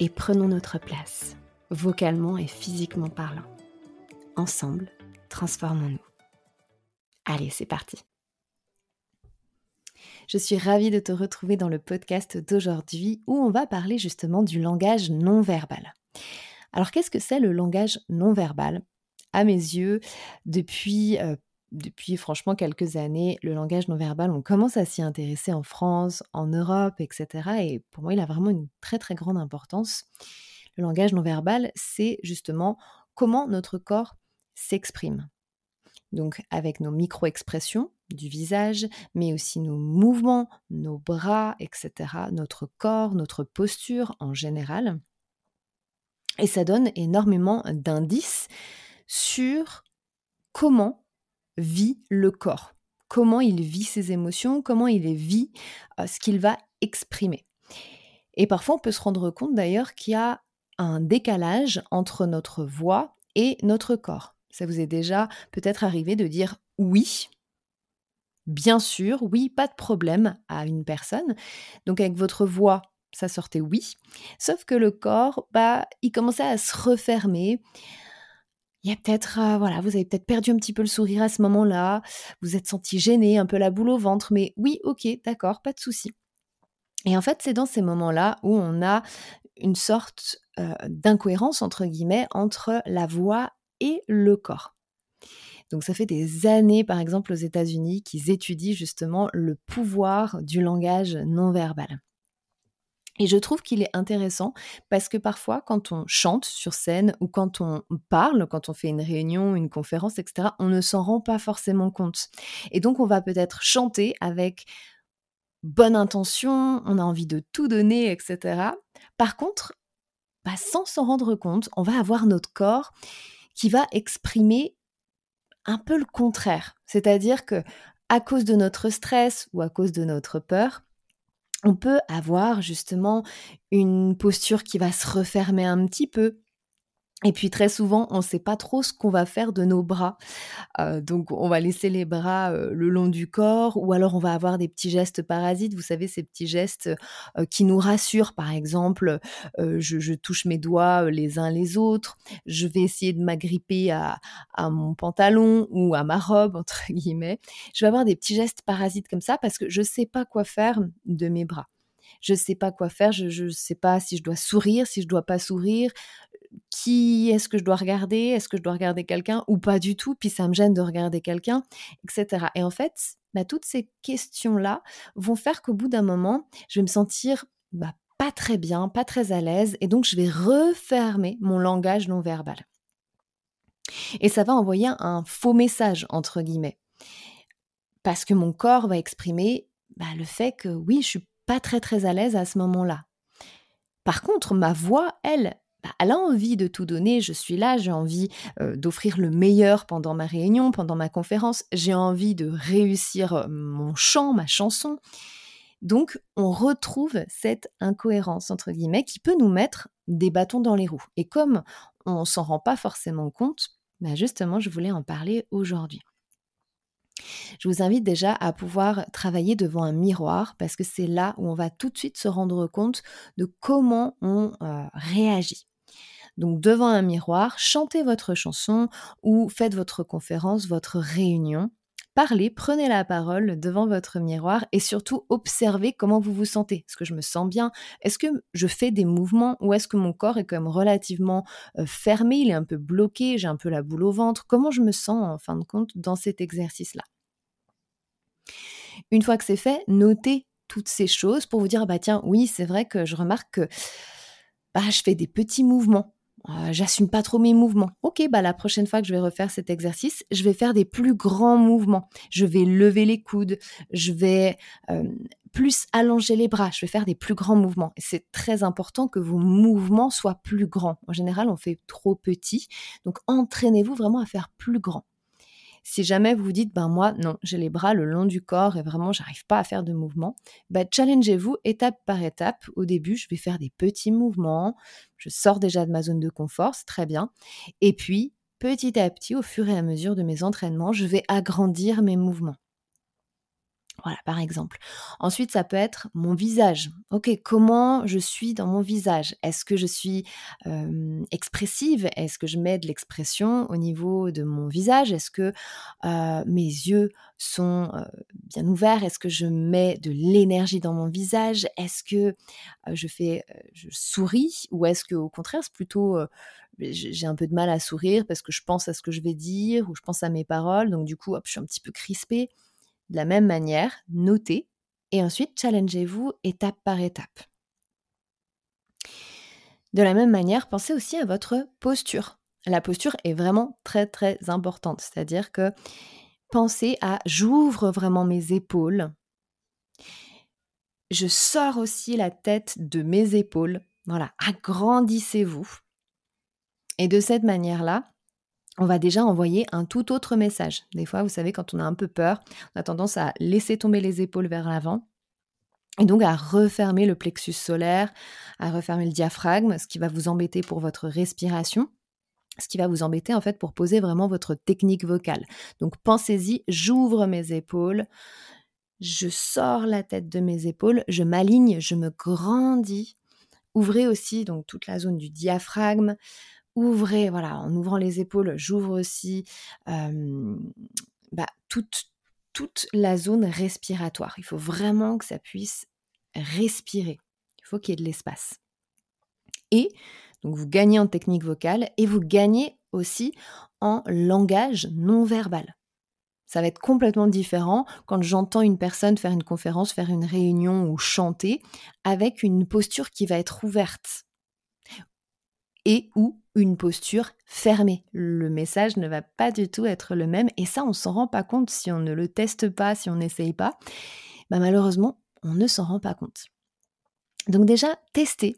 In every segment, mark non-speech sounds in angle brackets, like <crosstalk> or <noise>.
et prenons notre place, vocalement et physiquement parlant. Ensemble, transformons-nous. Allez, c'est parti. Je suis ravie de te retrouver dans le podcast d'aujourd'hui où on va parler justement du langage non verbal. Alors qu'est-ce que c'est le langage non verbal À mes yeux, depuis euh, depuis franchement quelques années, le langage non verbal, on commence à s'y intéresser en France, en Europe, etc. Et pour moi, il a vraiment une très très grande importance. Le langage non verbal, c'est justement comment notre corps s'exprime. Donc avec nos micro-expressions du visage, mais aussi nos mouvements, nos bras, etc., notre corps, notre posture en général. Et ça donne énormément d'indices sur comment vit le corps, comment il vit ses émotions, comment il vit euh, ce qu'il va exprimer. Et parfois, on peut se rendre compte d'ailleurs qu'il y a un décalage entre notre voix et notre corps. Ça vous est déjà peut-être arrivé de dire oui, bien sûr, oui, pas de problème à une personne. Donc avec votre voix, ça sortait oui. Sauf que le corps, bah, il commençait à se refermer, il y a peut-être, euh, voilà, vous avez peut-être perdu un petit peu le sourire à ce moment-là, vous êtes senti gêné, un peu la boule au ventre, mais oui, ok, d'accord, pas de souci. Et en fait, c'est dans ces moments-là où on a une sorte euh, d'incohérence, entre guillemets, entre la voix et le corps. Donc ça fait des années, par exemple, aux États-Unis, qu'ils étudient justement le pouvoir du langage non verbal. Et je trouve qu'il est intéressant parce que parfois, quand on chante sur scène ou quand on parle, quand on fait une réunion, une conférence, etc., on ne s'en rend pas forcément compte. Et donc, on va peut-être chanter avec bonne intention, on a envie de tout donner, etc. Par contre, bah, sans s'en rendre compte, on va avoir notre corps qui va exprimer un peu le contraire. C'est-à-dire que à cause de notre stress ou à cause de notre peur, on peut avoir justement une posture qui va se refermer un petit peu, et puis très souvent, on ne sait pas trop ce qu'on va faire de nos bras. Euh, donc on va laisser les bras euh, le long du corps ou alors on va avoir des petits gestes parasites, vous savez, ces petits gestes euh, qui nous rassurent. Par exemple, je, touche mes doigts les uns les autres, je vais essayer de m'agripper à, mon pantalon ou à ma robe, entre <laughs> guillemets. Je vais avoir des petits gestes parasites comme ça parce que je ne sais pas quoi faire de mes bras je ne sais pas quoi faire, je ne sais pas si je dois sourire, si je dois pas sourire, qui est-ce que je dois regarder Est-ce que je dois regarder quelqu'un ou pas du tout Puis ça me gêne de regarder quelqu'un, etc. Et en fait, bah, toutes ces questions-là vont faire qu'au bout d'un moment, je vais me sentir bah, pas très bien, pas très à l'aise, et donc je vais refermer mon langage non verbal. Et ça va envoyer un faux message, entre guillemets. Parce que mon corps va exprimer bah, le fait que oui, je suis pas très très à l'aise à ce moment-là. Par contre, ma voix, elle, elle a envie de tout donner, je suis là, j'ai envie euh, d'offrir le meilleur pendant ma réunion, pendant ma conférence, j'ai envie de réussir euh, mon chant, ma chanson. Donc, on retrouve cette incohérence, entre guillemets, qui peut nous mettre des bâtons dans les roues. Et comme on s'en rend pas forcément compte, bah justement, je voulais en parler aujourd'hui. Je vous invite déjà à pouvoir travailler devant un miroir parce que c'est là où on va tout de suite se rendre compte de comment on euh, réagit. Donc devant un miroir, chantez votre chanson ou faites votre conférence, votre réunion. Parlez, prenez la parole devant votre miroir et surtout observez comment vous vous sentez. Est-ce que je me sens bien? Est-ce que je fais des mouvements ou est-ce que mon corps est quand même relativement euh, fermé, il est un peu bloqué, j'ai un peu la boule au ventre? Comment je me sens en fin de compte dans cet exercice-là? Une fois que c'est fait, notez toutes ces choses pour vous dire, bah tiens, oui, c'est vrai que je remarque que bah, je fais des petits mouvements ah, j'assume pas trop mes mouvements. Ok, bah la prochaine fois que je vais refaire cet exercice, je vais faire des plus grands mouvements. Je vais lever les coudes, je vais euh, plus allonger les bras, je vais faire des plus grands mouvements. C'est très important que vos mouvements soient plus grands. En général, on fait trop petit, donc entraînez-vous vraiment à faire plus grand. Si jamais vous vous dites, ben moi, non, j'ai les bras le long du corps et vraiment, j'arrive pas à faire de mouvement, ben challengez-vous étape par étape. Au début, je vais faire des petits mouvements. Je sors déjà de ma zone de confort, c'est très bien. Et puis, petit à petit, au fur et à mesure de mes entraînements, je vais agrandir mes mouvements. Voilà, par exemple. Ensuite, ça peut être mon visage. Ok, comment je suis dans mon visage? Est-ce que je suis expressive? Est-ce que je mets de l'expression au niveau de mon visage? Est-ce que mes yeux sont bien ouverts? Est-ce que je mets de l'énergie dans mon visage? Est-ce que je fais, je souris? Ou est-ce que au contraire, c'est plutôt j'ai un peu de mal à sourire parce que je pense à ce que je vais dire ou je pense à mes paroles, donc du coup, hop, je suis un petit peu crispée. De la même manière, notez et ensuite challengez-vous étape par étape. De la même manière, pensez aussi à votre posture. La posture est vraiment très très importante, c'est-à-dire que pensez à j'ouvre vraiment mes épaules. Je sors aussi la tête de mes épaules. Voilà, agrandissez-vous. Et de cette manière-là, on va déjà envoyer un tout autre message. Des fois, vous savez, quand on a un peu peur, on a tendance à laisser tomber les épaules vers l'avant. Et donc à refermer le plexus solaire, à refermer le diaphragme, ce qui va vous embêter pour votre respiration, ce qui va vous embêter en fait pour poser vraiment votre technique vocale. Donc pensez-y, j'ouvre mes épaules, je sors la tête de mes épaules, je m'aligne, je me grandis. Ouvrez aussi donc toute la zone du diaphragme, ouvrez, voilà, en ouvrant les épaules, j'ouvre aussi bah, toute, toute la zone respiratoire. Il faut vraiment que ça puisse respirer. Il faut qu'il y ait de l'espace. Et donc vous gagnez en technique vocale et vous gagnez aussi en langage non verbal. Ça va être complètement différent quand j'entends une personne faire une conférence, faire une réunion ou chanter avec une posture qui va être ouverte et ou une posture fermée. Le message ne va pas du tout être le même et ça, on s'en rend pas compte si on ne le teste pas, si on n'essaye pas. Bah, malheureusement, on ne s'en rend pas compte. Donc déjà, testez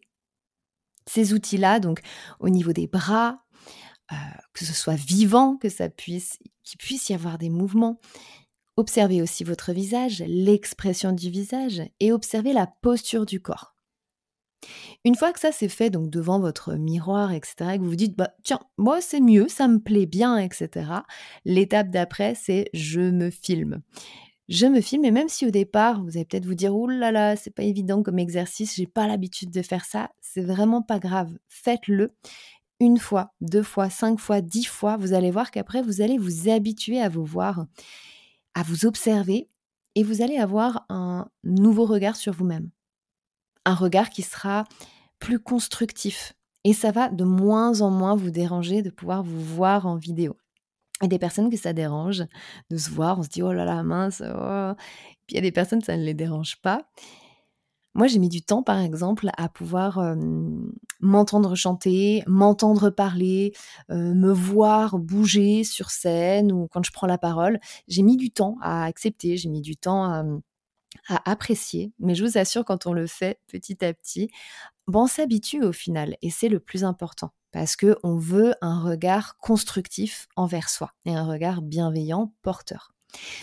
ces outils-là, donc au niveau des bras, euh, que ce soit vivant, que ça puisse, qu'il puisse y avoir des mouvements. Observez aussi votre visage, l'expression du visage et observez la posture du corps. Une fois que ça c'est fait, donc devant votre miroir, etc., et que vous vous dites, bah, tiens, moi c'est mieux, ça me plaît bien, etc., l'étape d'après, c'est je me filme. Je me filme, et même si au départ, vous allez peut-être vous dire, oh là là, c'est pas évident comme exercice, j'ai pas l'habitude de faire ça, c'est vraiment pas grave, faites-le. Une fois, deux fois, cinq fois, dix fois, vous allez voir qu'après, vous allez vous habituer à vous voir, à vous observer, et vous allez avoir un nouveau regard sur vous-même un regard qui sera plus constructif. Et ça va de moins en moins vous déranger de pouvoir vous voir en vidéo. Et des personnes que ça dérange de se voir, on se dit oh là là mince, oh. puis il y a des personnes ça ne les dérange pas. Moi j'ai mis du temps par exemple à pouvoir m'entendre chanter, m'entendre parler, me voir bouger sur scène ou quand je prends la parole. J'ai mis du temps à accepter, j'ai mis du temps à à apprécier, mais je vous assure, quand on le fait petit à petit, bon, on s'habitue au final, et c'est le plus important, parce que on veut un regard constructif envers soi et un regard bienveillant, porteur.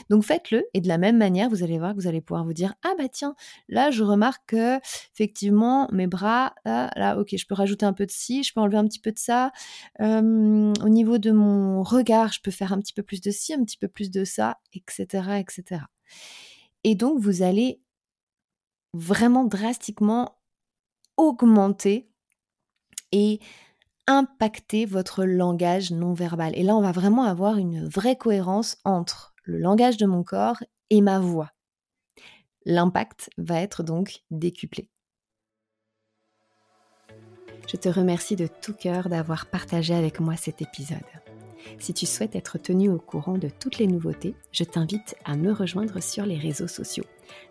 Donc faites-le et de la même manière, vous allez voir que vous allez pouvoir vous dire ah bah tiens, là je remarque que effectivement mes bras là, là ok, je peux rajouter un peu de ci, je peux enlever un petit peu de ça. au niveau de mon regard, je peux faire un petit peu plus de ci, un petit peu plus de ça, etc., etc. Et donc, vous allez vraiment drastiquement augmenter et impacter votre langage non verbal. Et là, on va vraiment avoir une vraie cohérence entre le langage de mon corps et ma voix. L'impact va être donc décuplé. Je te remercie de tout cœur d'avoir partagé avec moi cet épisode. Si tu souhaites être tenu au courant de toutes les nouveautés, je t'invite à me rejoindre sur les réseaux sociaux.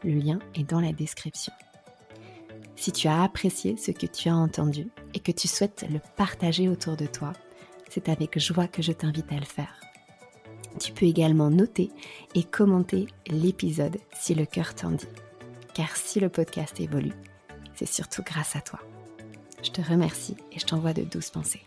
Le lien est dans la description. Si tu as apprécié ce que tu as entendu et que tu souhaites le partager autour de toi, c'est avec joie que je t'invite à le faire. Tu peux également noter et commenter l'épisode si le cœur t'en dit. Car si le podcast évolue, c'est surtout grâce à toi. Je te remercie et je t'envoie de douces pensées.